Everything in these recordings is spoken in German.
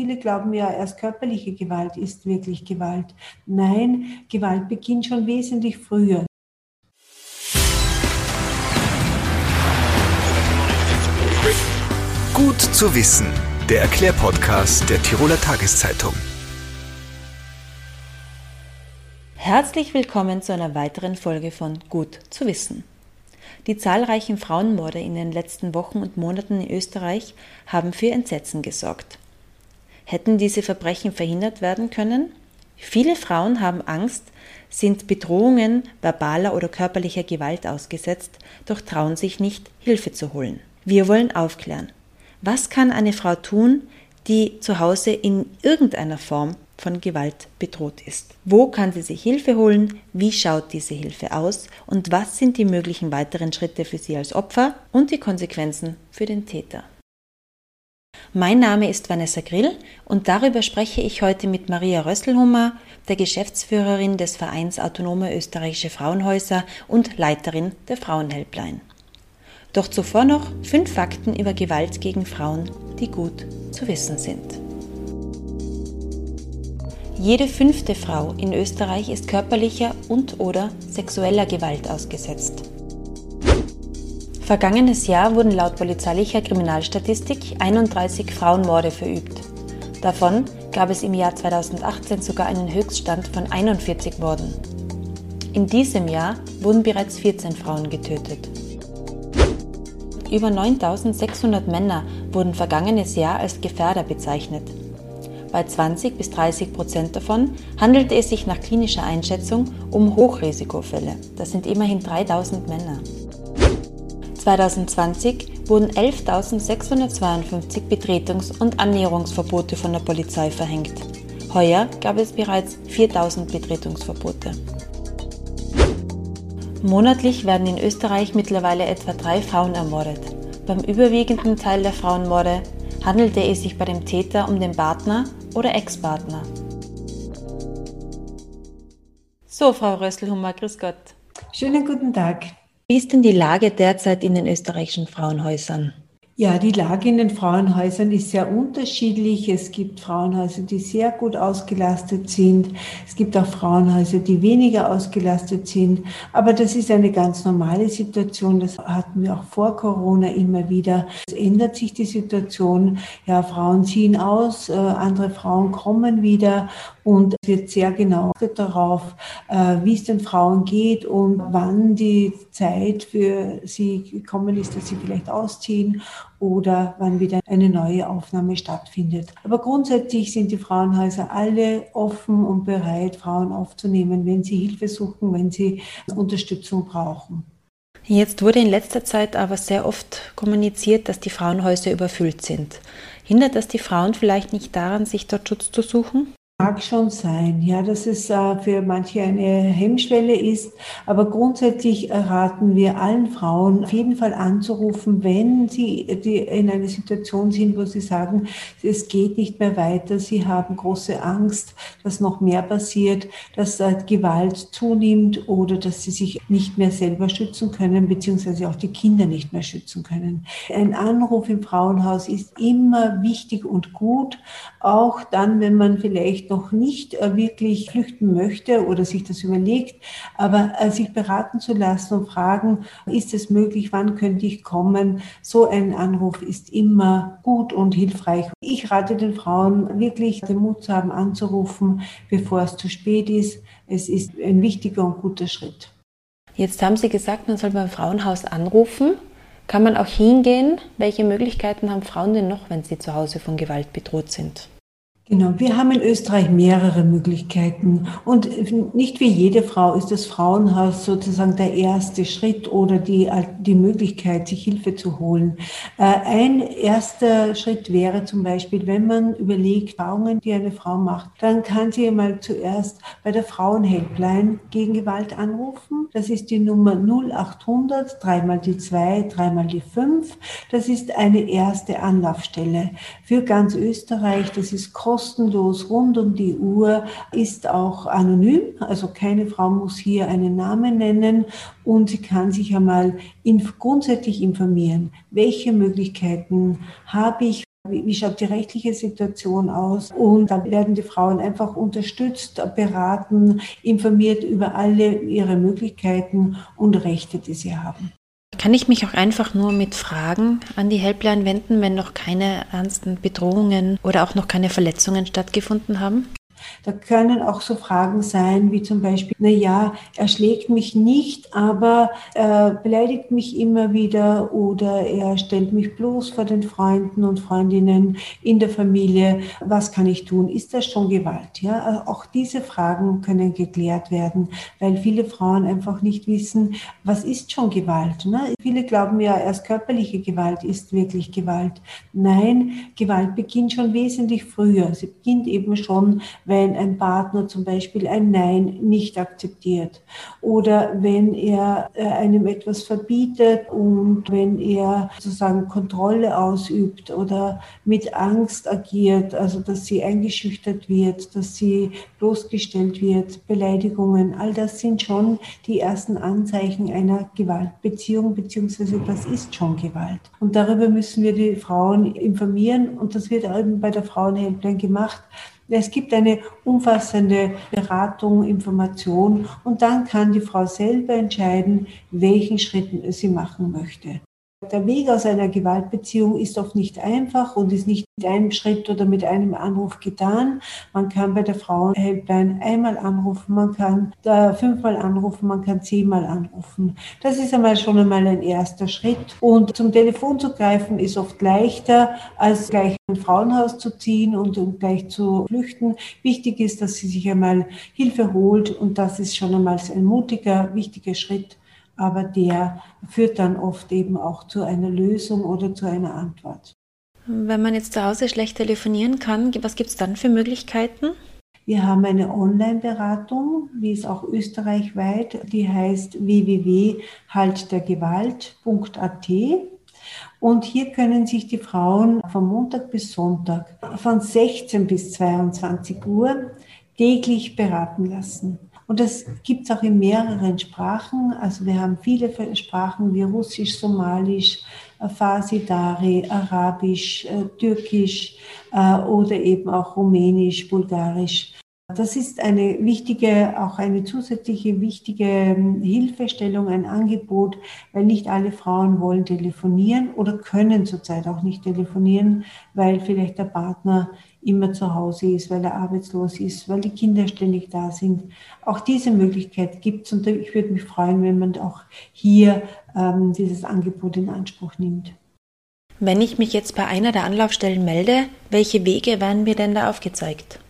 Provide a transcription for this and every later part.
Viele glauben ja, erst körperliche Gewalt ist wirklich Gewalt. Nein, Gewalt beginnt schon wesentlich früher. Gut zu wissen, der Erklärpodcast der Tiroler Tageszeitung. Herzlich willkommen zu einer weiteren Folge von Gut zu wissen. Die zahlreichen Frauenmorde in den letzten Wochen und Monaten in Österreich haben für Entsetzen gesorgt. Hätten diese Verbrechen verhindert werden können? Viele Frauen haben Angst, sind Bedrohungen verbaler oder körperlicher Gewalt ausgesetzt, doch trauen sich nicht, Hilfe zu holen. Wir wollen aufklären. Was kann eine Frau tun, die zu Hause in irgendeiner Form von Gewalt bedroht ist. Wo kann sie sich Hilfe holen? Wie schaut diese Hilfe aus? Und was sind die möglichen weiteren Schritte für sie als Opfer und die Konsequenzen für den Täter? Mein Name ist Vanessa Grill und darüber spreche ich heute mit Maria Rösselhummer, der Geschäftsführerin des Vereins Autonome Österreichische Frauenhäuser und Leiterin der Frauenhelpline. Doch zuvor noch fünf Fakten über Gewalt gegen Frauen, die gut zu wissen sind. Jede fünfte Frau in Österreich ist körperlicher und/oder sexueller Gewalt ausgesetzt. Vergangenes Jahr wurden laut polizeilicher Kriminalstatistik 31 Frauenmorde verübt. Davon gab es im Jahr 2018 sogar einen Höchststand von 41 Morden. In diesem Jahr wurden bereits 14 Frauen getötet. Über 9600 Männer wurden vergangenes Jahr als Gefährder bezeichnet. Bei 20 bis 30 Prozent davon handelte es sich nach klinischer Einschätzung um Hochrisikofälle. Das sind immerhin 3000 Männer. 2020 wurden 11.652 Betretungs- und Annäherungsverbote von der Polizei verhängt. Heuer gab es bereits 4.000 Betretungsverbote. Monatlich werden in Österreich mittlerweile etwa drei Frauen ermordet. Beim überwiegenden Teil der Frauenmorde handelte es sich bei dem Täter um den Partner oder Ex-Partner. So, Frau Rösselhummer, grüß Gott. Schönen guten Tag. Wie ist denn die Lage derzeit in den österreichischen Frauenhäusern? Ja, die Lage in den Frauenhäusern ist sehr unterschiedlich. Es gibt Frauenhäuser, die sehr gut ausgelastet sind. Es gibt auch Frauenhäuser, die weniger ausgelastet sind. Aber das ist eine ganz normale Situation. Das hatten wir auch vor Corona immer wieder. Es ändert sich die Situation. Ja, Frauen ziehen aus, äh, andere Frauen kommen wieder und es wird sehr genau darauf, äh, wie es den Frauen geht und wann die Zeit für sie gekommen ist, dass sie vielleicht ausziehen oder wann wieder eine neue Aufnahme stattfindet. Aber grundsätzlich sind die Frauenhäuser alle offen und bereit, Frauen aufzunehmen, wenn sie Hilfe suchen, wenn sie Unterstützung brauchen. Jetzt wurde in letzter Zeit aber sehr oft kommuniziert, dass die Frauenhäuser überfüllt sind. Hindert das die Frauen vielleicht nicht daran, sich dort Schutz zu suchen? Mag schon sein, ja, dass es äh, für manche eine Hemmschwelle ist, aber grundsätzlich raten wir allen Frauen auf jeden Fall anzurufen, wenn sie in einer Situation sind, wo sie sagen, es geht nicht mehr weiter, sie haben große Angst, dass noch mehr passiert, dass äh, Gewalt zunimmt oder dass sie sich nicht mehr selber schützen können, beziehungsweise auch die Kinder nicht mehr schützen können. Ein Anruf im Frauenhaus ist immer wichtig und gut, auch dann, wenn man vielleicht noch nicht äh, wirklich flüchten möchte oder sich das überlegt, aber äh, sich beraten zu lassen und fragen, ist es möglich, wann könnte ich kommen? So ein Anruf ist immer gut und hilfreich. Ich rate den Frauen wirklich, den Mut zu haben, anzurufen, bevor es zu spät ist. Es ist ein wichtiger und guter Schritt. Jetzt haben Sie gesagt, man soll beim Frauenhaus anrufen. Kann man auch hingehen? Welche Möglichkeiten haben Frauen denn noch, wenn sie zu Hause von Gewalt bedroht sind? Genau, wir haben in Österreich mehrere Möglichkeiten und nicht wie jede Frau ist das Frauenhaus sozusagen der erste Schritt oder die, die Möglichkeit, sich Hilfe zu holen. Äh, ein erster Schritt wäre zum Beispiel, wenn man überlegt, Erfahrungen, die eine Frau macht, dann kann sie mal zuerst bei der Frauenhelpline gegen Gewalt anrufen. Das ist die Nummer 0800, dreimal die zwei, dreimal die fünf. Das ist eine erste Anlaufstelle für ganz Österreich. Das ist kostenlos kostenlos rund um die Uhr, ist auch anonym. Also keine Frau muss hier einen Namen nennen und sie kann sich einmal grundsätzlich informieren, welche Möglichkeiten habe ich, wie, schaut die rechtliche Situation aus. Und da werden die Frauen einfach unterstützt, beraten, informiert über alle ihre Möglichkeiten und Rechte, die sie haben. Kann ich mich auch einfach nur mit Fragen an die Helpline wenden, wenn noch keine ernsten Bedrohungen oder auch noch keine Verletzungen stattgefunden haben? Da können auch so Fragen sein, wie zum Beispiel, na ja, er schlägt mich nicht, aber er beleidigt mich immer wieder oder er stellt mich bloß vor den Freunden und Freundinnen in der Familie. Was kann ich tun? Ist das schon Gewalt? Ja, also auch diese Fragen können geklärt werden, weil viele Frauen einfach nicht wissen, was ist schon Gewalt? Ne? Viele glauben ja, erst körperliche Gewalt ist wirklich Gewalt. Nein, Gewalt beginnt schon wesentlich früher. Sie beginnt eben schon, wenn ein Partner zum Beispiel ein Nein nicht akzeptiert oder wenn er äh, einem etwas verbietet und wenn er sozusagen Kontrolle ausübt oder mit Angst agiert, also dass sie eingeschüchtert wird, dass sie bloßgestellt wird, Beleidigungen, all das sind schon die ersten Anzeichen einer Gewaltbeziehung, beziehungsweise das ist schon Gewalt. Und darüber müssen wir die Frauen informieren und das wird eben bei der Frauenhelpline gemacht. Es gibt eine umfassende Beratung, Information und dann kann die Frau selber entscheiden, welchen Schritt sie machen möchte. Der Weg aus einer Gewaltbeziehung ist oft nicht einfach und ist nicht mit einem Schritt oder mit einem Anruf getan. Man kann bei der Frauenhelpline einmal anrufen, man kann fünfmal anrufen, man kann zehnmal anrufen. Das ist einmal schon einmal ein erster Schritt. Und zum Telefon zu greifen ist oft leichter, als gleich ein Frauenhaus zu ziehen und gleich zu flüchten. Wichtig ist, dass sie sich einmal Hilfe holt und das ist schon einmal ein mutiger, wichtiger Schritt aber der führt dann oft eben auch zu einer Lösung oder zu einer Antwort. Wenn man jetzt zu Hause schlecht telefonieren kann, was gibt es dann für Möglichkeiten? Wir haben eine Online-Beratung, wie es auch österreichweit, die heißt www.haltdergewalt.at. Und hier können sich die Frauen von Montag bis Sonntag von 16 bis 22 Uhr täglich beraten lassen. Und das gibt es auch in mehreren Sprachen. Also wir haben viele Sprachen wie Russisch, Somalisch, äh, Farsi, Dari, Arabisch, äh, Türkisch äh, oder eben auch Rumänisch, Bulgarisch. Das ist eine wichtige, auch eine zusätzliche wichtige ähm, Hilfestellung, ein Angebot, weil nicht alle Frauen wollen telefonieren oder können zurzeit auch nicht telefonieren, weil vielleicht der Partner immer zu Hause ist, weil er arbeitslos ist, weil die Kinder ständig da sind. Auch diese Möglichkeit gibt es und ich würde mich freuen, wenn man auch hier ähm, dieses Angebot in Anspruch nimmt. Wenn ich mich jetzt bei einer der Anlaufstellen melde, welche Wege werden mir denn da aufgezeigt?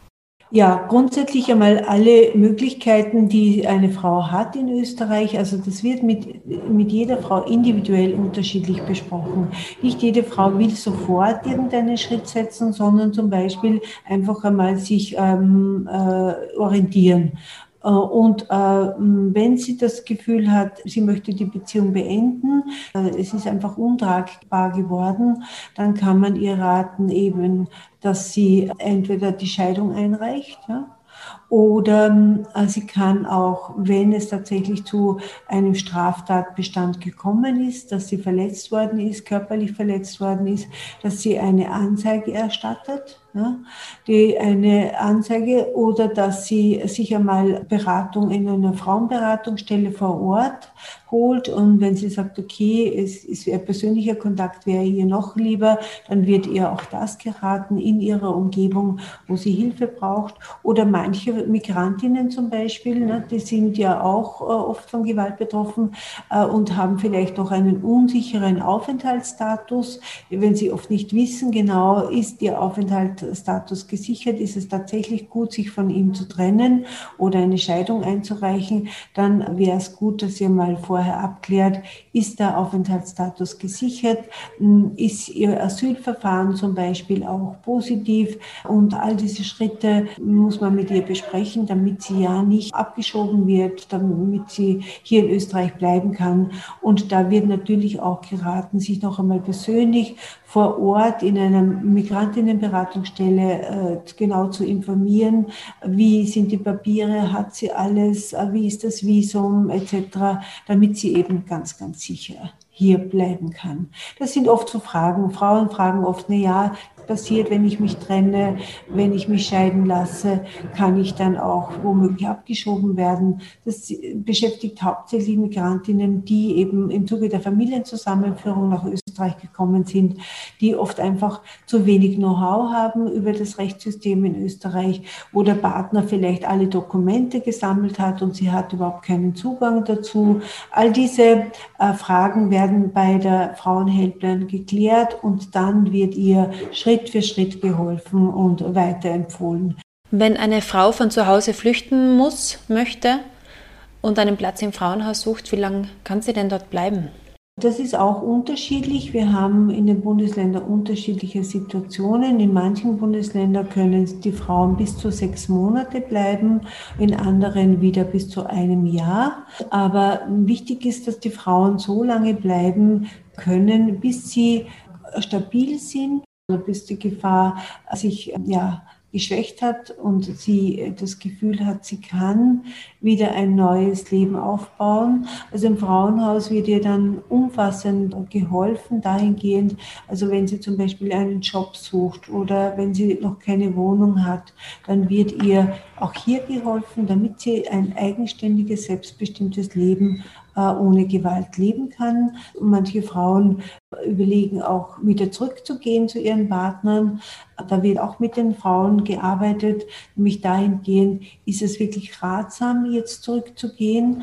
Ja, grundsätzlich einmal alle Möglichkeiten, die eine Frau hat in Österreich. Also das wird mit, mit jeder Frau individuell unterschiedlich besprochen. Nicht jede Frau will sofort irgendeinen Schritt setzen, sondern zum Beispiel einfach einmal sich ähm, äh, orientieren. Äh, und äh, wenn sie das Gefühl hat, sie möchte die Beziehung beenden, äh, es ist einfach untragbar geworden, dann kann man ihr raten eben, dass sie entweder die Scheidung einreicht, ja, oder äh, sie kann auch, wenn es tatsächlich zu einem Straftatbestand gekommen ist, dass sie verletzt worden ist, körperlich verletzt worden ist, dass sie eine Anzeige erstattet ja, die eine Anzeige oder dass sie sich einmal Beratung in einer Frauenberatungsstelle vor Ort holt und wenn sie sagt, okay, es ist ihr persönlicher Kontakt wäre ihr noch lieber, dann wird ihr auch das geraten in ihrer Umgebung, wo sie Hilfe braucht. Oder manche Migrantinnen zum Beispiel, ne, die sind ja auch äh, oft von Gewalt betroffen äh, und haben vielleicht noch einen unsicheren Aufenthaltsstatus, wenn sie oft nicht wissen genau, ist ihr Aufenthalt Status gesichert, ist es tatsächlich gut, sich von ihm zu trennen oder eine Scheidung einzureichen, dann wäre es gut, dass ihr mal vorher abklärt, ist der Aufenthaltsstatus gesichert, hm, ist ihr Asylverfahren zum Beispiel auch positiv und all diese Schritte muss man mit ihr besprechen, damit sie ja nicht abgeschoben wird, damit sie hier in Österreich bleiben kann. Und da wird natürlich auch geraten, sich noch einmal persönlich vor Ort in einer Migrantinnenberatungsstelle äh, genau zu informieren, wie sind die Papiere, hat sie alles, äh, wie ist das Visum etc., damit sie eben ganz, ganz sicher hier bleiben kann. Das sind oft so Fragen. Frauen fragen oft, na ja, passiert, wenn ich mich trenne, wenn ich mich scheiden lasse, kann ich dann auch womöglich abgeschoben werden. Das beschäftigt hauptsächlich Migrantinnen, die eben im Zuge der Familienzusammenführung nach Österreich gekommen sind, die oft einfach zu wenig Know-how haben über das Rechtssystem in Österreich, wo der Partner vielleicht alle Dokumente gesammelt hat und sie hat überhaupt keinen Zugang dazu. All diese äh, Fragen werden bei der Frauenhelpline geklärt und dann wird ihr Schritt für Schritt geholfen und weiterempfohlen. Wenn eine Frau von zu Hause flüchten muss, möchte und einen Platz im Frauenhaus sucht, wie lange kann sie denn dort bleiben? Das ist auch unterschiedlich. Wir haben in den Bundesländern unterschiedliche Situationen. In manchen Bundesländern können die Frauen bis zu sechs Monate bleiben, in anderen wieder bis zu einem Jahr. Aber wichtig ist, dass die Frauen so lange bleiben können, bis sie stabil sind, bis die Gefahr sich ja, geschwächt hat und sie das Gefühl hat, sie kann wieder ein neues Leben aufbauen. Also im Frauenhaus wird ihr dann umfassend geholfen dahingehend, also wenn sie zum Beispiel einen Job sucht oder wenn sie noch keine Wohnung hat, dann wird ihr auch hier geholfen, damit sie ein eigenständiges, selbstbestimmtes Leben äh, ohne Gewalt leben kann. Manche Frauen überlegen auch wieder zurückzugehen zu ihren Partnern. Da wird auch mit den Frauen gearbeitet, nämlich dahingehend, ist es wirklich ratsam, jetzt zurückzugehen.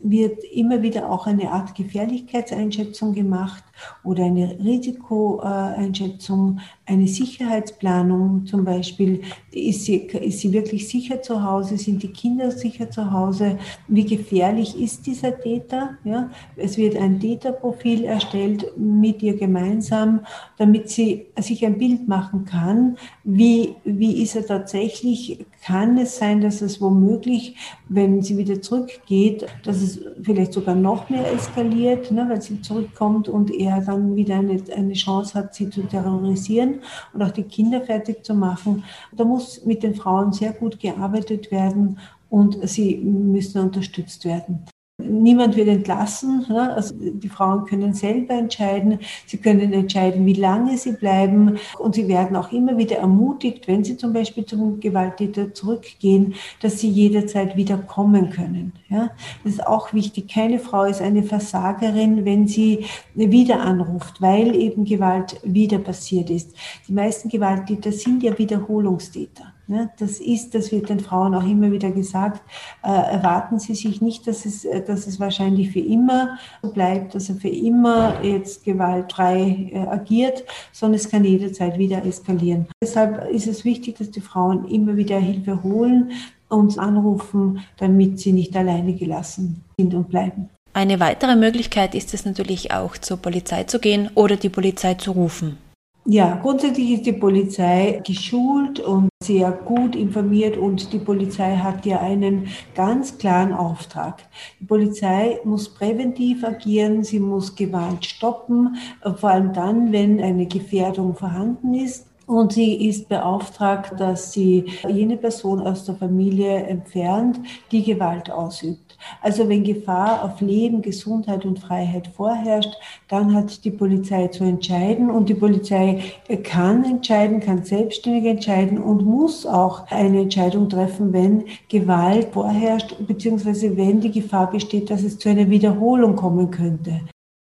Wird immer wieder auch eine Art Gefährlichkeitseinschätzung gemacht oder eine Risikoeinschätzung, eine Sicherheitsplanung zum Beispiel. Ist sie, ist sie wirklich sicher zu Hause? Sind die Kinder sicher zu Hause? Wie gefährlich ist dieser Täter? Ja, es wird ein Täterprofil erstellt mit ihr gemeinsam, damit sie sich ein Bild machen kann, wie, wie ist er tatsächlich? Kann es sein, dass es womöglich, wenn sie wieder zurückgeht, dass es vielleicht sogar noch mehr eskaliert, ne, weil sie zurückkommt und er dann wieder eine, eine Chance hat, sie zu terrorisieren und auch die Kinder fertig zu machen. Da muss mit den Frauen sehr gut gearbeitet werden und sie müssen unterstützt werden. Niemand wird entlassen. Also die Frauen können selber entscheiden. Sie können entscheiden, wie lange sie bleiben. Und sie werden auch immer wieder ermutigt, wenn sie zum Beispiel zum Gewalttäter zurückgehen, dass sie jederzeit wieder kommen können. Das ist auch wichtig. Keine Frau ist eine Versagerin, wenn sie wieder anruft, weil eben Gewalt wieder passiert ist. Die meisten Gewalttäter sind ja Wiederholungstäter. Ne? Das ist, das wird den Frauen auch immer wieder gesagt, äh, erwarten Sie sich nicht, dass es, äh, dass es wahrscheinlich für immer bleibt, dass er für immer jetzt gewaltfrei äh, agiert, sondern es kann jederzeit wieder eskalieren. Deshalb ist es wichtig, dass die Frauen immer wieder Hilfe holen und anrufen, damit sie nicht alleine gelassen sind und bleiben. Eine weitere Möglichkeit ist es natürlich auch, zur Polizei zu gehen oder die Polizei zu rufen. Ja, grundsätzlich ist die Polizei geschult und sehr gut informiert und die Polizei hat ja einen ganz klaren Auftrag. Die Polizei muss präventiv agieren, sie muss Gewalt stoppen, vor allem dann, wenn eine Gefährdung vorhanden ist. Und sie ist beauftragt, dass sie jene Person aus der Familie entfernt, die Gewalt ausübt. Also wenn Gefahr auf Leben, Gesundheit und Freiheit vorherrscht, dann hat die Polizei zu entscheiden und die Polizei kann entscheiden, kann selbstständig entscheiden und muss auch eine Entscheidung treffen, wenn Gewalt vorherrscht, beziehungsweise wenn die Gefahr besteht, dass es zu einer Wiederholung kommen könnte.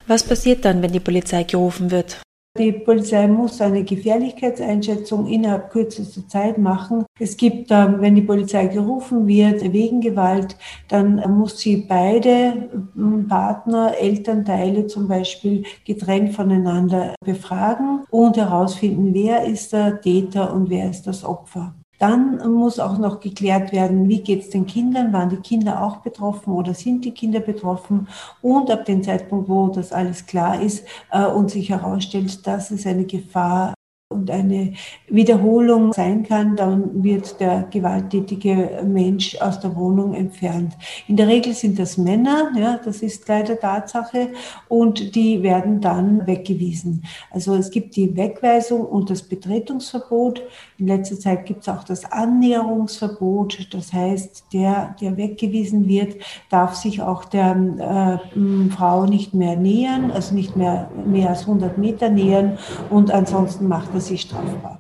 Was passiert dann, wenn die Polizei gerufen wird? Die Polizei muss eine Gefährlichkeitseinschätzung innerhalb kürzester Zeit machen. Es gibt, ähm, wenn die Polizei gerufen wird wegen Gewalt, dann muss sie beide ähm, Partner, Elternteile zum Beispiel getrennt voneinander befragen und herausfinden, wer ist der Täter und wer ist das Opfer. Dann muss auch noch geklärt werden, wie geht es den Kindern, waren die Kinder auch betroffen oder sind die Kinder betroffen? Und ab dem Zeitpunkt, wo das alles klar ist äh, und sich herausstellt, dass es eine Gefahr und eine Wiederholung sein kann, dann wird der gewalttätige Mensch aus der Wohnung entfernt. In der Regel sind das Männer, ja, das ist leider Tatsache, und die werden dann weggewiesen. Also es gibt die Wegweisung und das Betretungsverbot. In letzter Zeit gibt es auch das Annäherungsverbot. Das heißt, der, der weggewiesen wird, darf sich auch der äh, Frau nicht mehr nähern, also nicht mehr mehr als 100 Meter nähern und ansonsten macht das sie strafbar.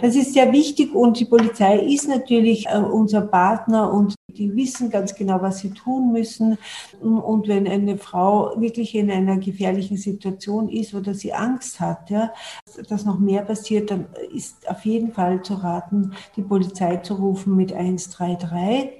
Das ist sehr wichtig und die Polizei ist natürlich äh, unser Partner und die wissen ganz genau, was sie tun müssen. Und wenn eine Frau wirklich in einer gefährlichen Situation ist oder sie Angst hat, ja, dass noch mehr passiert, dann ist auf jeden Fall zu raten, die Polizei zu rufen mit 133.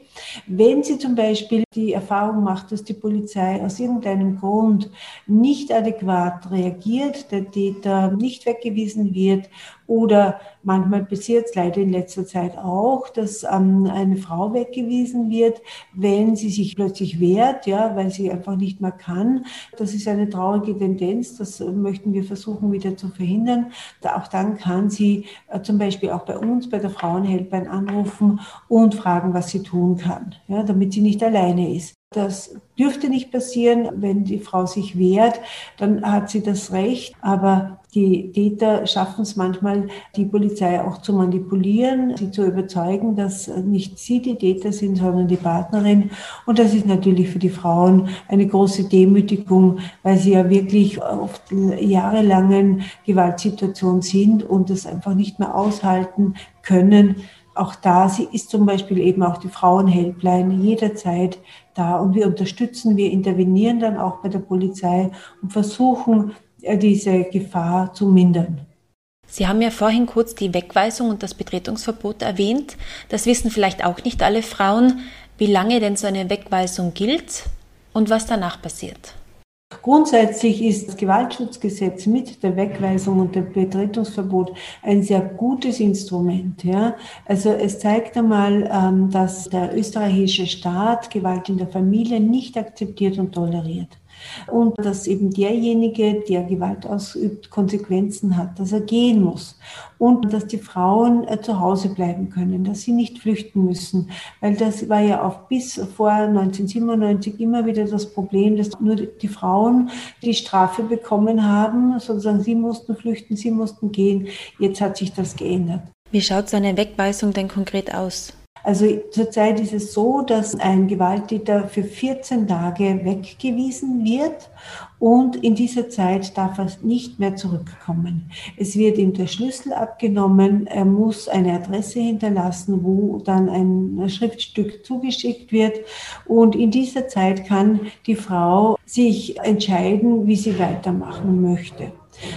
Wenn sie zum Beispiel die Erfahrung macht, dass die Polizei aus irgendeinem Grund nicht adäquat reagiert, der Täter nicht weggewiesen wird oder manchmal passiert es leider in letzter Zeit auch, dass ähm, eine Frau weggewiesen wird, wenn sie sich plötzlich wehrt, ja, weil sie einfach nicht mehr kann. Das ist eine traurige Tendenz. Das möchten wir versuchen wieder zu verhindern. Da, auch dann kann sie äh, zum Beispiel auch bei uns, bei der Frauenhelpline anrufen und fragen, was sie tun kann, ja, damit sie nicht alleine ist. Das dürfte nicht passieren. Wenn die Frau sich wehrt, dann hat sie das Recht. Aber die Täter schaffen es manchmal, die Polizei auch zu manipulieren, sie zu überzeugen, dass nicht sie die Täter sind, sondern die Partnerin. Und das ist natürlich für die Frauen eine große Demütigung, weil sie ja wirklich oft jahrelangen Gewaltsituationen sind und das einfach nicht mehr aushalten können auch da sie ist zum Beispiel eben auch die Frauenhelpline jederzeit da und wir unterstützen, wir intervenieren dann auch bei der Polizei und versuchen, äh, diese Gefahr zu mindern. Sie haben ja vorhin kurz die Wegweisung und das Betretungsverbot erwähnt. Das wissen vielleicht auch nicht alle Frauen, wie lange denn so eine Wegweisung gilt und was danach passiert. Grundsätzlich ist das Gewaltschutzgesetz mit der Wegweisung und dem Betretungsverbot ein sehr gutes Instrument. Ja. Also es zeigt einmal, ähm, dass der österreichische Staat Gewalt in der Familie nicht akzeptiert und toleriert und dass eben derjenige, der Gewalt ausübt, Konsequenzen hat, dass er gehen muss und dass die Frauen äh, zu Hause bleiben können, dass sie nicht flüchten müssen, weil das war ja auch bis vor 1997 immer wieder das Problem, dass nur die Frauen die Strafe bekommen haben, sozusagen sie mussten flüchten, sie mussten gehen. Jetzt hat sich das geändert. Wie schaut so eine Wegweisung denn konkret aus? Also zurzeit ist es so, dass ein Gewalttäter für 14 Tage weggewiesen wird und in dieser Zeit darf er nicht mehr zurückkommen. Es wird ihm der Schlüssel abgenommen, er muss eine Adresse hinterlassen, wo dann ein Schriftstück zugeschickt wird und in dieser Zeit kann die Frau sich entscheiden, wie sie weitermachen möchte.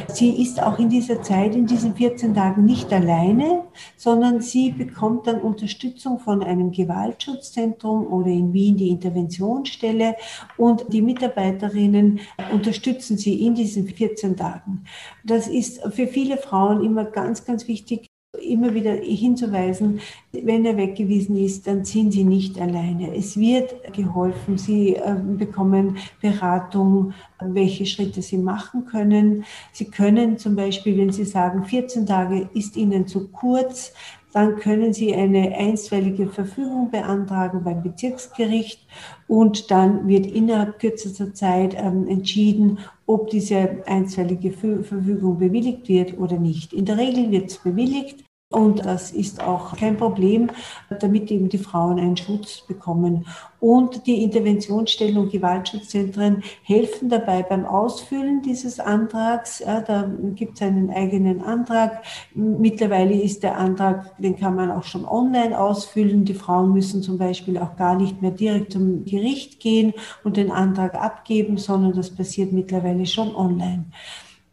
Sie ist auch in dieser Zeit, in diesen 14 Tagen nicht alleine, sondern sie bekommt dann Unterstützung von einem Gewaltschutzzentrum oder in Wien die Interventionsstelle und die Mitarbeiterinnen unterstützen sie in diesen 14 Tagen. Das ist für viele Frauen immer ganz, ganz wichtig, immer wieder hinzuweisen, wenn er weggewiesen ist, dann sind sie nicht alleine. Es wird geholfen. Sie äh, bekommen Beratung, welche Schritte sie machen können. Sie können zum Beispiel, wenn Sie sagen, 14 Tage ist Ihnen zu kurz, dann können Sie eine einstweilige Verfügung beantragen beim Bezirksgericht und dann wird innerhalb kürzester Zeit ähm, entschieden, ob diese einstweilige Verfügung bewilligt wird oder nicht. In der Regel wird es bewilligt. Und das ist auch kein Problem, damit eben die Frauen einen Schutz bekommen. Und die Interventionsstellen und Gewaltschutzzentren helfen dabei beim Ausfüllen dieses Antrags. Ja, da gibt es einen eigenen Antrag. Mittlerweile ist der Antrag, den kann man auch schon online ausfüllen. Die Frauen müssen zum Beispiel auch gar nicht mehr direkt zum Gericht gehen und den Antrag abgeben, sondern das passiert mittlerweile schon online.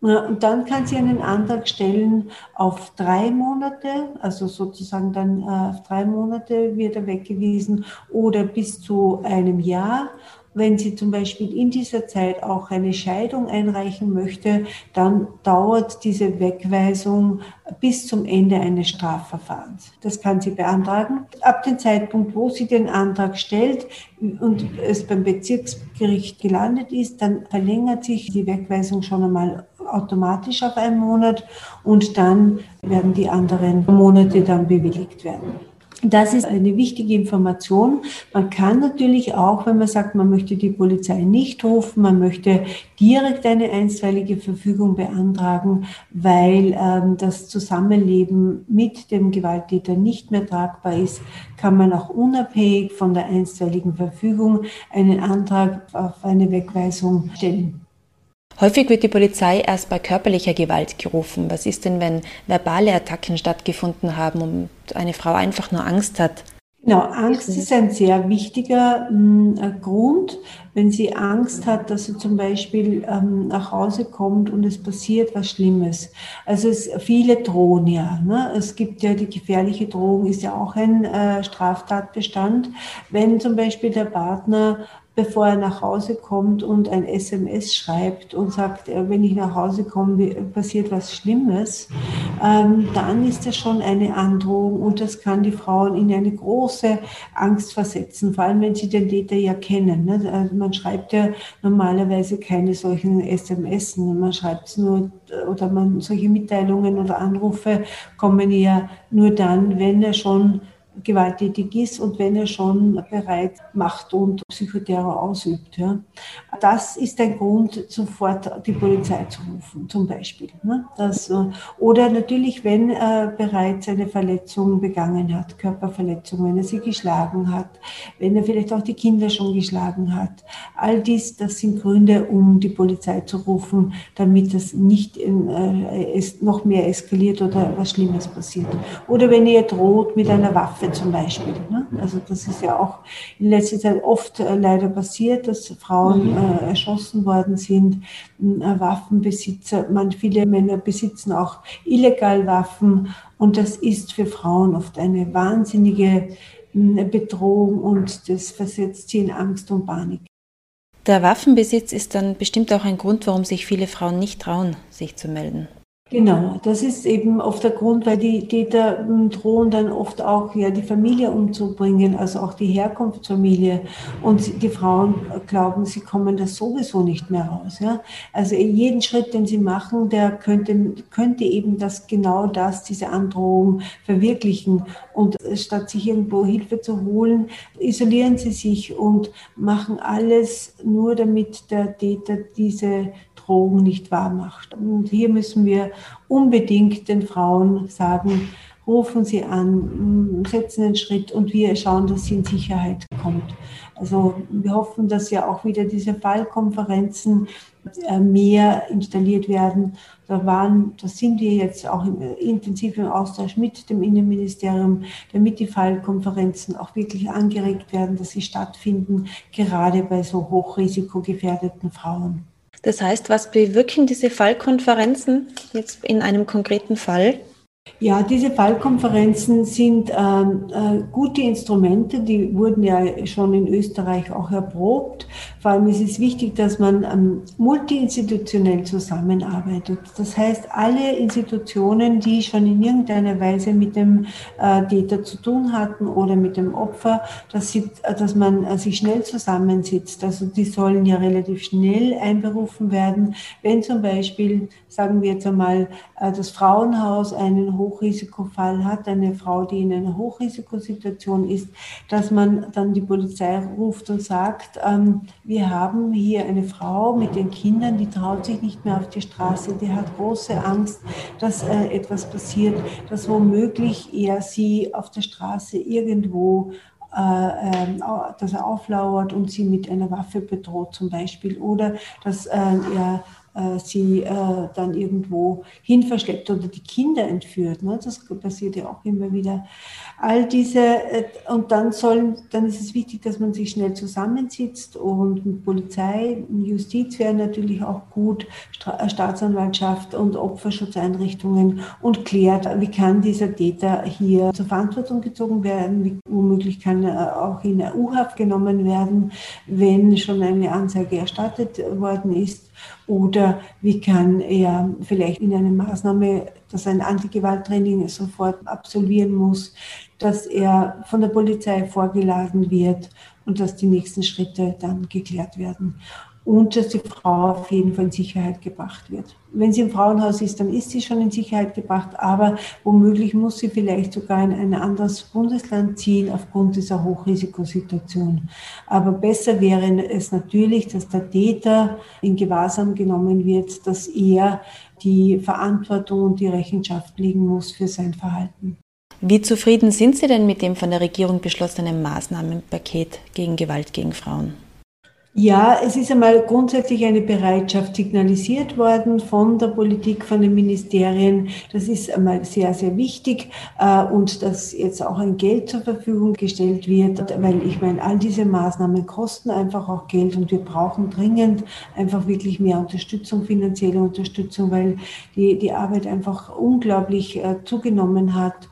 Und dann kann sie einen Antrag stellen auf drei Monate, also sozusagen dann äh, auf drei Monate wird er weggewiesen oder bis zu einem Jahr. Wenn sie zum Beispiel in dieser Zeit auch eine Scheidung einreichen möchte, dann dauert diese Wegweisung bis zum Ende eines Strafverfahrens. Das kann sie beantragen. Ab dem Zeitpunkt, wo sie den Antrag stellt und es beim Bezirksgericht gelandet ist, dann verlängert sich die Wegweisung schon einmal automatisch auf einen Monat und dann werden die anderen Monate dann bewilligt werden. Das ist eine wichtige Information. Man kann natürlich auch, wenn man sagt, man möchte die Polizei nicht rufen, man möchte direkt eine einstweilige Verfügung beantragen, weil ähm, das Zusammenleben mit dem Gewalttäter nicht mehr tragbar ist, kann man auch unabhängig von der einstweiligen Verfügung einen Antrag auf eine Wegweisung stellen. Häufig wird die Polizei erst bei körperlicher Gewalt gerufen. Was ist denn, wenn verbale Attacken stattgefunden haben und eine Frau einfach nur Angst hat? Genau, Angst ist ein sehr wichtiger ähm, Grund. Wenn sie Angst hat, dass sie zum Beispiel ähm, nach Hause kommt und es passiert was Schlimmes. Also es, viele drohen ja. Ne? Es gibt ja die gefährliche Drohung, ist ja auch ein äh, Straftatbestand. Wenn zum Beispiel der Partner bevor er nach Hause kommt und ein SMS schreibt und sagt, äh, wenn ich nach Hause komme, passiert was Schlimmes, ähm, dann ist das schon eine Androhung und das kann die Frauen in eine große Angst versetzen, vor allem wenn sie den Täter ja kennen. Ne? Also man schreibt ja normalerweise keine solchen SMS, man schreibt es nur oder man solche Mitteilungen oder Anrufe kommen ja nur dann, wenn er schon gewalttätig ist und wenn er schon bereits Macht und Psychoterror ausübt. Ja. Das ist ein Grund, sofort die Polizei zu rufen, zum Beispiel. Ne. Das, äh, oder natürlich, wenn er bereits eine Verletzung begangen hat, Körperverletzung, wenn er sie geschlagen hat, wenn er vielleicht auch die Kinder schon geschlagen hat. All dies, das sind Gründe, um die Polizei zu rufen, damit es nicht in, äh, es noch mehr eskaliert oder was Schlimmes passiert. Oder wenn er droht mit einer Waffe Waffe zum Beispiel. Ne? Also das ist ja auch in letzter Zeit oft äh, leider passiert, dass Frauen mhm. äh, erschossen worden sind, äh, Waffenbesitzer. Man, viele Männer besitzen auch illegal Waffen und das ist für Frauen oft eine wahnsinnige Bedrohung und das versetzt sie in Angst und Panik. Der Waffenbesitz ist dann bestimmt auch ein Grund, warum sich viele Frauen nicht trauen, sich zu melden. Genau, das ist eben oft der Grund, weil die Täter hm, drohen dann oft auch ja die Familie umzubringen, also auch die Herkunftsfamilie. Und die Frauen glauben, sie kommen da sowieso nicht mehr raus. Ja? Also jeden Schritt, den sie machen, der könnte, könnte eben das genau das, diese Androhung verwirklichen. Und statt sich irgendwo Hilfe zu holen, isolieren sie sich und machen alles nur, damit der Täter diese Drogen nicht wahr macht. Und hier müssen wir unbedingt den Frauen sagen, rufen Sie an, setzen einen Schritt und wir schauen, dass sie in Sicherheit kommt. Also wir hoffen, dass ja auch wieder diese Fallkonferenzen äh, mehr installiert werden. Da waren, da sind wir jetzt auch im, intensiv im Austausch mit dem Innenministerium, damit die Fallkonferenzen auch wirklich angeregt werden, dass sie stattfinden, gerade bei so hochrisikogefährdeten Frauen. Das heißt, was bewirken diese Fallkonferenzen jetzt in einem konkreten Fall? Ja, diese Fallkonferenzen sind ähm, äh, gute Instrumente, die wurden ja schon in Österreich auch erprobt. Vor allem ist es wichtig, dass man ähm, multiinstitutionell zusammenarbeitet. Das heißt, alle Institutionen, die schon in irgendeiner Weise mit dem äh, Täter zu tun hatten oder mit dem Opfer, dass, sie, äh, dass man äh, sich schnell zusammensitzt. Also die sollen ja relativ schnell einberufen werden, wenn zum Beispiel, sagen wir jetzt einmal, äh, das Frauenhaus einen Hochrisikofall hat, eine Frau, die in einer Hochrisikosituation ist, dass man dann die Polizei ruft und sagt, ähm, wir haben hier eine Frau mit den Kindern, die traut sich nicht mehr auf die Straße, die hat große Angst, dass äh, etwas passiert, dass womöglich er sie auf der Straße irgendwo äh, ähm, dass er auflauert und sie mit einer Waffe bedroht zum Beispiel oder dass äh, er sie äh, dann irgendwo hin verschleppt oder die Kinder entführt. Ne? Das passiert ja auch immer wieder. All diese, äh, und dann sollen, dann ist es wichtig, dass man sich schnell zusammensitzt und mit Polizei, Justiz wäre natürlich auch gut, Staatsanwaltschaft und Opferschutzeinrichtungen und klärt, wie kann dieser Täter hier zur Verantwortung gezogen werden, wie womöglich kann er auch in U-Haft genommen werden, wenn schon eine Anzeige erstattet worden ist oder wie kann er vielleicht in eine Maßnahme, dass ein Antigewalttraining sofort absolvieren muss, dass er von der Polizei vorgeladen wird und dass die nächsten Schritte dann geklärt werden und dass die Frau auf jeden Fall in Sicherheit gebracht wird. Wenn sie im Frauenhaus ist, dann ist sie schon in Sicherheit gebracht, aber womöglich muss sie vielleicht sogar in ein anderes Bundesland ziehen aufgrund dieser Hochrisikosituation. Aber besser wäre es natürlich, dass der Täter in Gewahrsam genommen wird, dass er die Verantwortung und die Rechenschaft legen muss für sein Verhalten. Wie zufrieden sind Sie denn mit dem von der Regierung beschlossenen Maßnahmenpaket gegen Gewalt gegen Frauen? Ja, es ist einmal grundsätzlich eine Bereitschaft signalisiert worden von der Politik, von den Ministerien. Das ist einmal sehr, sehr wichtig äh, und dass jetzt auch ein Geld zur Verfügung gestellt wird, weil ich meine, all diese Maßnahmen kosten einfach auch Geld und wir brauchen dringend einfach wirklich mehr Unterstützung, finanzielle Unterstützung, weil die, die Arbeit einfach unglaublich äh, zugenommen hat.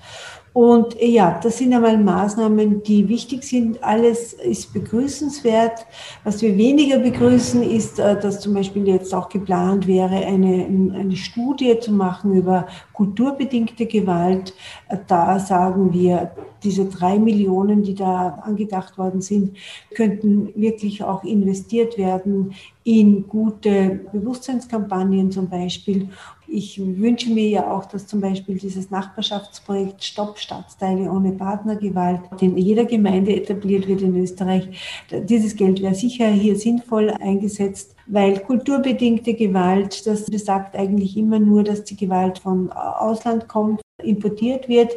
Und äh, ja, das sind einmal Maßnahmen, die wichtig sind. Alles ist begrüßenswert. Was wir weniger begrüßen, ist, äh, dass zum Beispiel jetzt auch geplant wäre, eine, eine Studie zu machen über kulturbedingte Gewalt. Äh, da sagen wir, diese drei Millionen, die da angedacht worden sind, könnten wirklich auch investiert werden in gute Bewusstseinskampagnen zum Beispiel. Ich wünsche mir ja auch, dass zum Beispiel dieses Nachbarschaftsprojekt Stopp Stadtteile ohne Partnergewalt in jeder Gemeinde etabliert wird in Österreich. Dieses Geld wäre sicher hier sinnvoll eingesetzt, weil kulturbedingte Gewalt, das besagt eigentlich immer nur, dass die Gewalt vom Ausland kommt, importiert wird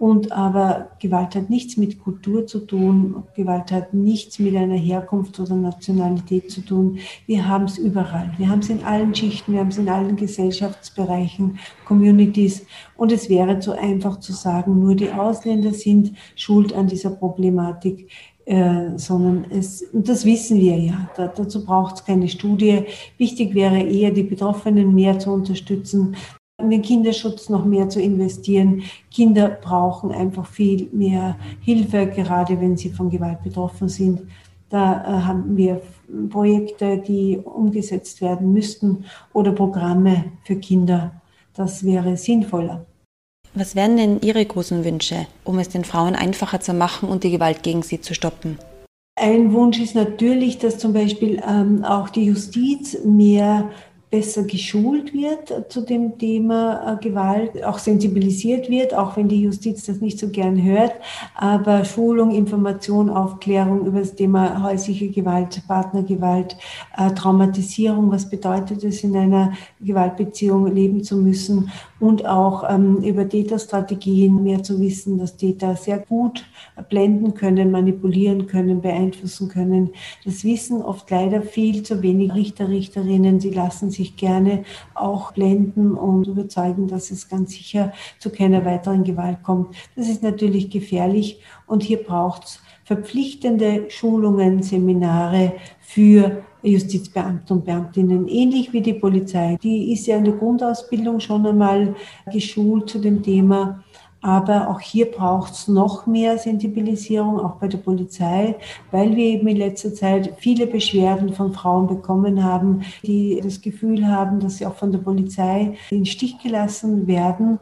und aber Gewalt hat nichts mit Kultur zu tun, Gewalt hat nichts mit einer Herkunft oder Nationalität zu tun. Wir haben es überall. Wir haben es in allen Schichten, wir haben es in allen Gesellschaftsbereichen, Communities. Und es wäre zu einfach zu sagen, nur die Ausländer sind schuld an dieser Problematik. Äh, sondern es, und das wissen wir ja, da, dazu braucht es keine Studie. Wichtig wäre eher, die Betroffenen mehr zu unterstützen, in den Kinderschutz noch mehr zu investieren. Kinder brauchen einfach viel mehr Hilfe, gerade wenn sie von Gewalt betroffen sind. Da äh, haben wir Projekte, die umgesetzt werden müssten oder Programme für Kinder. Das wäre sinnvoller. Was wären denn Ihre großen Wünsche, um es den Frauen einfacher zu machen und die Gewalt gegen sie zu stoppen? Ein Wunsch ist natürlich, dass zum Beispiel ähm, auch die Justiz mehr besser geschult wird zu dem Thema äh, Gewalt, auch sensibilisiert wird, auch wenn die Justiz das nicht so gern hört. Aber Schulung, Information, Aufklärung über das Thema häusliche Gewalt, Partnergewalt, äh, Traumatisierung, was bedeutet es in einer Gewaltbeziehung leben zu müssen und auch ähm, über Täterstrategien mehr zu wissen, dass Täter sehr gut blenden können, manipulieren können, beeinflussen können. Das wissen oft leider viel zu wenig Richter, Richterinnen. Sie lassen sich sich gerne auch blenden und überzeugen, dass es ganz sicher zu keiner weiteren Gewalt kommt. Das ist natürlich gefährlich und hier braucht es verpflichtende Schulungen, Seminare für Justizbeamte und Beamtinnen, ähnlich wie die Polizei. Die ist ja in der Grundausbildung schon einmal geschult zu dem Thema. Aber auch hier braucht es noch mehr Sensibilisierung, auch bei der Polizei, weil wir eben in letzter Zeit viele Beschwerden von Frauen bekommen haben, die das Gefühl haben, dass sie auch von der Polizei in Stich gelassen werden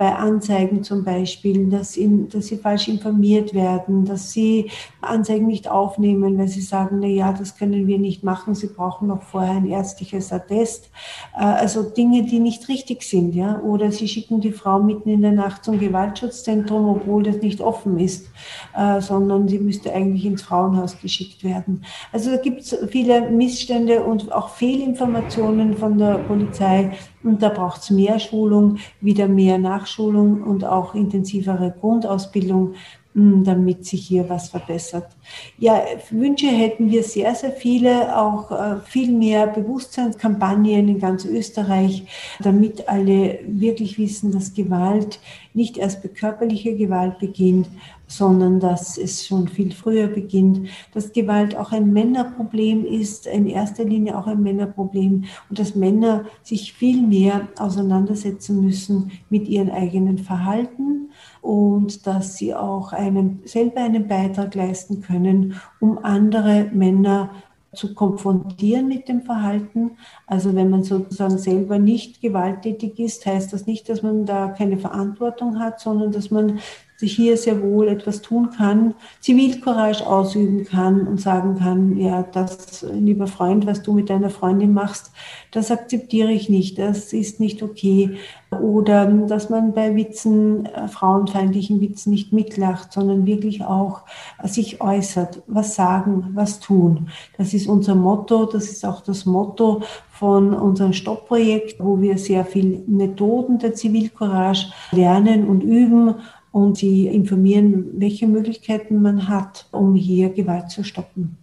bei Anzeigen zum Beispiel, dass, ihnen, dass sie falsch informiert werden, dass sie Anzeigen nicht aufnehmen, weil sie sagen, na ja, das können wir nicht machen, sie brauchen noch vorher ein ärztliches Attest. Äh, also Dinge, die nicht richtig sind, ja. Oder sie schicken die Frau mitten in der Nacht zum Gewaltschutzzentrum, obwohl das nicht offen ist, äh, sondern sie müsste eigentlich ins Frauenhaus geschickt werden. Also da gibt es viele Missstände und auch Fehlinformationen von der Polizei, und da braucht es mehr Schulung, wieder mehr Nachschulung und auch intensivere Grundausbildung, damit sich hier was verbessert. Ja, Wünsche hätten wir sehr, sehr viele, auch äh, viel mehr Bewusstseinskampagnen in ganz Österreich, damit alle wirklich wissen, dass Gewalt nicht erst bei körperlicher Gewalt beginnt, sondern dass es schon viel früher beginnt, dass Gewalt auch ein Männerproblem ist, in erster Linie auch ein Männerproblem und dass Männer sich viel mehr auseinandersetzen müssen mit ihrem eigenen Verhalten und dass sie auch einen, selber einen Beitrag leisten können, um andere Männer zu konfrontieren mit dem Verhalten. Also wenn man sozusagen selber nicht gewalttätig ist, heißt das nicht, dass man da keine Verantwortung hat, sondern dass man sich hier sehr wohl etwas tun kann, Zivilcourage ausüben kann und sagen kann, ja, das, lieber Freund, was du mit deiner Freundin machst, das akzeptiere ich nicht, das ist nicht okay. Oder dass man bei Witzen, äh, frauenfeindlichen Witzen nicht mitlacht, sondern wirklich auch sich äußert, was sagen, was tun. Das ist unser Motto, das ist auch das Motto von unserem Stoppprojekt, wo wir sehr viel Methoden der Zivilcourage lernen und üben und sie informieren, welche Möglichkeiten man hat, um hier Gewalt zu stoppen.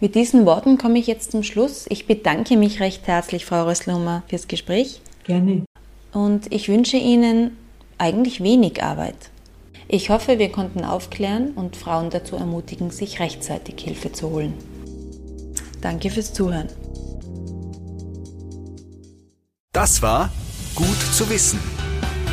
Mit diesen Worten komme ich jetzt zum Schluss. Ich bedanke mich recht herzlich, Frau Rösslummer, fürs Gespräch. Gerne. Und ich wünsche Ihnen eigentlich wenig Arbeit. Ich hoffe, wir konnten aufklären und Frauen dazu ermutigen, sich rechtzeitig Hilfe zu holen. Danke fürs Zuhören. Das war Gut zu wissen,